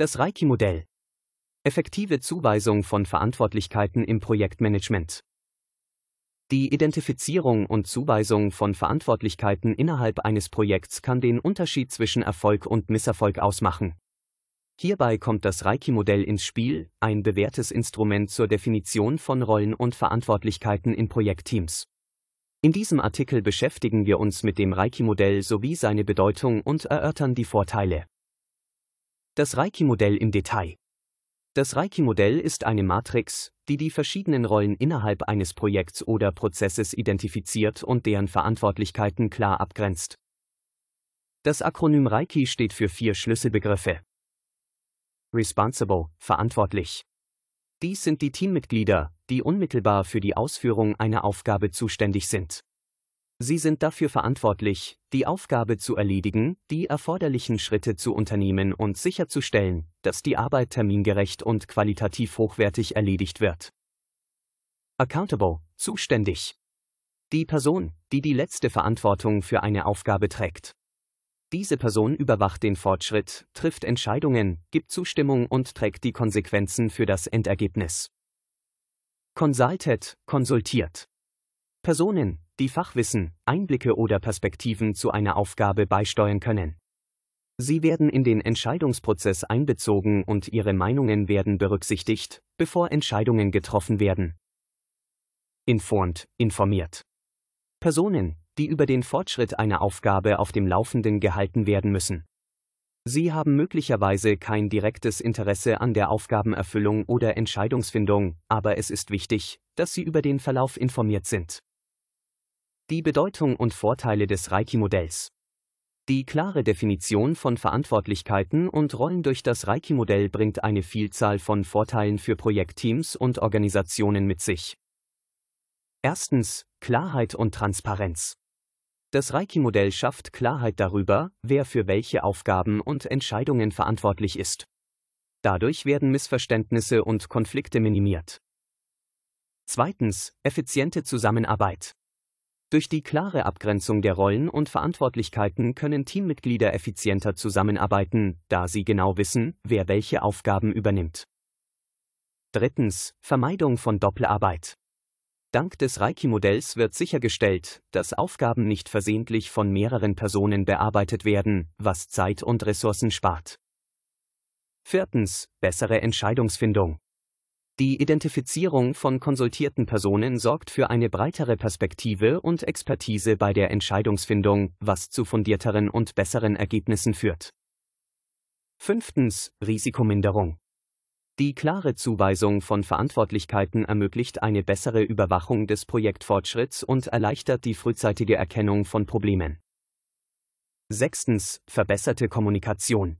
Das Reiki-Modell. Effektive Zuweisung von Verantwortlichkeiten im Projektmanagement. Die Identifizierung und Zuweisung von Verantwortlichkeiten innerhalb eines Projekts kann den Unterschied zwischen Erfolg und Misserfolg ausmachen. Hierbei kommt das Reiki-Modell ins Spiel, ein bewährtes Instrument zur Definition von Rollen und Verantwortlichkeiten in Projektteams. In diesem Artikel beschäftigen wir uns mit dem Reiki-Modell sowie seine Bedeutung und erörtern die Vorteile. Das Reiki-Modell im Detail. Das Reiki-Modell ist eine Matrix, die die verschiedenen Rollen innerhalb eines Projekts oder Prozesses identifiziert und deren Verantwortlichkeiten klar abgrenzt. Das Akronym Reiki steht für vier Schlüsselbegriffe. Responsible, verantwortlich. Dies sind die Teammitglieder, die unmittelbar für die Ausführung einer Aufgabe zuständig sind. Sie sind dafür verantwortlich, die Aufgabe zu erledigen, die erforderlichen Schritte zu unternehmen und sicherzustellen, dass die Arbeit termingerecht und qualitativ hochwertig erledigt wird. Accountable, zuständig. Die Person, die die letzte Verantwortung für eine Aufgabe trägt. Diese Person überwacht den Fortschritt, trifft Entscheidungen, gibt Zustimmung und trägt die Konsequenzen für das Endergebnis. Consulted, konsultiert. Personen, die Fachwissen, Einblicke oder Perspektiven zu einer Aufgabe beisteuern können. Sie werden in den Entscheidungsprozess einbezogen und ihre Meinungen werden berücksichtigt, bevor Entscheidungen getroffen werden. Informed, informiert. Personen, die über den Fortschritt einer Aufgabe auf dem Laufenden gehalten werden müssen. Sie haben möglicherweise kein direktes Interesse an der Aufgabenerfüllung oder Entscheidungsfindung, aber es ist wichtig, dass Sie über den Verlauf informiert sind. Die Bedeutung und Vorteile des Reiki-Modells. Die klare Definition von Verantwortlichkeiten und Rollen durch das Reiki-Modell bringt eine Vielzahl von Vorteilen für Projektteams und Organisationen mit sich. Erstens Klarheit und Transparenz. Das Reiki-Modell schafft Klarheit darüber, wer für welche Aufgaben und Entscheidungen verantwortlich ist. Dadurch werden Missverständnisse und Konflikte minimiert. Zweitens effiziente Zusammenarbeit. Durch die klare Abgrenzung der Rollen und Verantwortlichkeiten können Teammitglieder effizienter zusammenarbeiten, da sie genau wissen, wer welche Aufgaben übernimmt. Drittens. Vermeidung von Doppelarbeit. Dank des Reiki-Modells wird sichergestellt, dass Aufgaben nicht versehentlich von mehreren Personen bearbeitet werden, was Zeit und Ressourcen spart. Viertens. Bessere Entscheidungsfindung. Die Identifizierung von konsultierten Personen sorgt für eine breitere Perspektive und Expertise bei der Entscheidungsfindung, was zu fundierteren und besseren Ergebnissen führt. Fünftens. Risikominderung. Die klare Zuweisung von Verantwortlichkeiten ermöglicht eine bessere Überwachung des Projektfortschritts und erleichtert die frühzeitige Erkennung von Problemen. Sechstens. Verbesserte Kommunikation.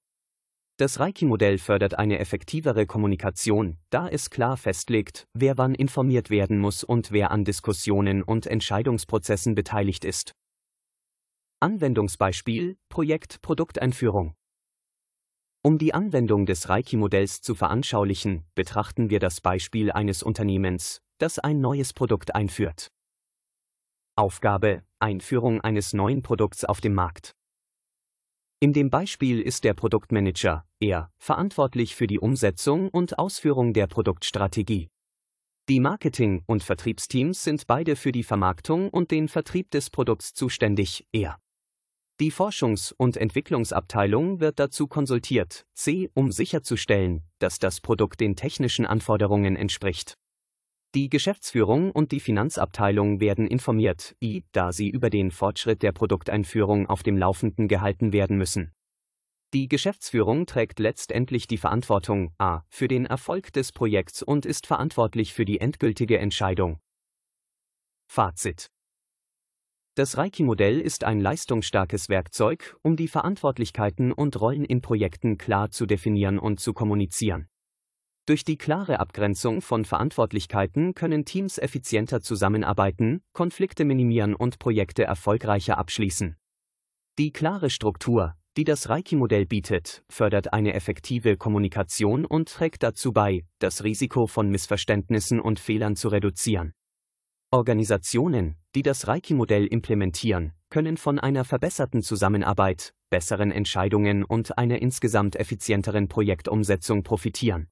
Das Reiki-Modell fördert eine effektivere Kommunikation, da es klar festlegt, wer wann informiert werden muss und wer an Diskussionen und Entscheidungsprozessen beteiligt ist. Anwendungsbeispiel Projekt Produkteinführung Um die Anwendung des Reiki-Modells zu veranschaulichen, betrachten wir das Beispiel eines Unternehmens, das ein neues Produkt einführt. Aufgabe Einführung eines neuen Produkts auf dem Markt. In dem Beispiel ist der Produktmanager, er, verantwortlich für die Umsetzung und Ausführung der Produktstrategie. Die Marketing- und Vertriebsteams sind beide für die Vermarktung und den Vertrieb des Produkts zuständig, er. Die Forschungs- und Entwicklungsabteilung wird dazu konsultiert, c, um sicherzustellen, dass das Produkt den technischen Anforderungen entspricht. Die Geschäftsführung und die Finanzabteilung werden informiert, i, da sie über den Fortschritt der Produkteinführung auf dem Laufenden gehalten werden müssen. Die Geschäftsführung trägt letztendlich die Verantwortung a für den Erfolg des Projekts und ist verantwortlich für die endgültige Entscheidung. Fazit Das Reiki-Modell ist ein leistungsstarkes Werkzeug, um die Verantwortlichkeiten und Rollen in Projekten klar zu definieren und zu kommunizieren. Durch die klare Abgrenzung von Verantwortlichkeiten können Teams effizienter zusammenarbeiten, Konflikte minimieren und Projekte erfolgreicher abschließen. Die klare Struktur, die das Reiki-Modell bietet, fördert eine effektive Kommunikation und trägt dazu bei, das Risiko von Missverständnissen und Fehlern zu reduzieren. Organisationen, die das Reiki-Modell implementieren, können von einer verbesserten Zusammenarbeit, besseren Entscheidungen und einer insgesamt effizienteren Projektumsetzung profitieren.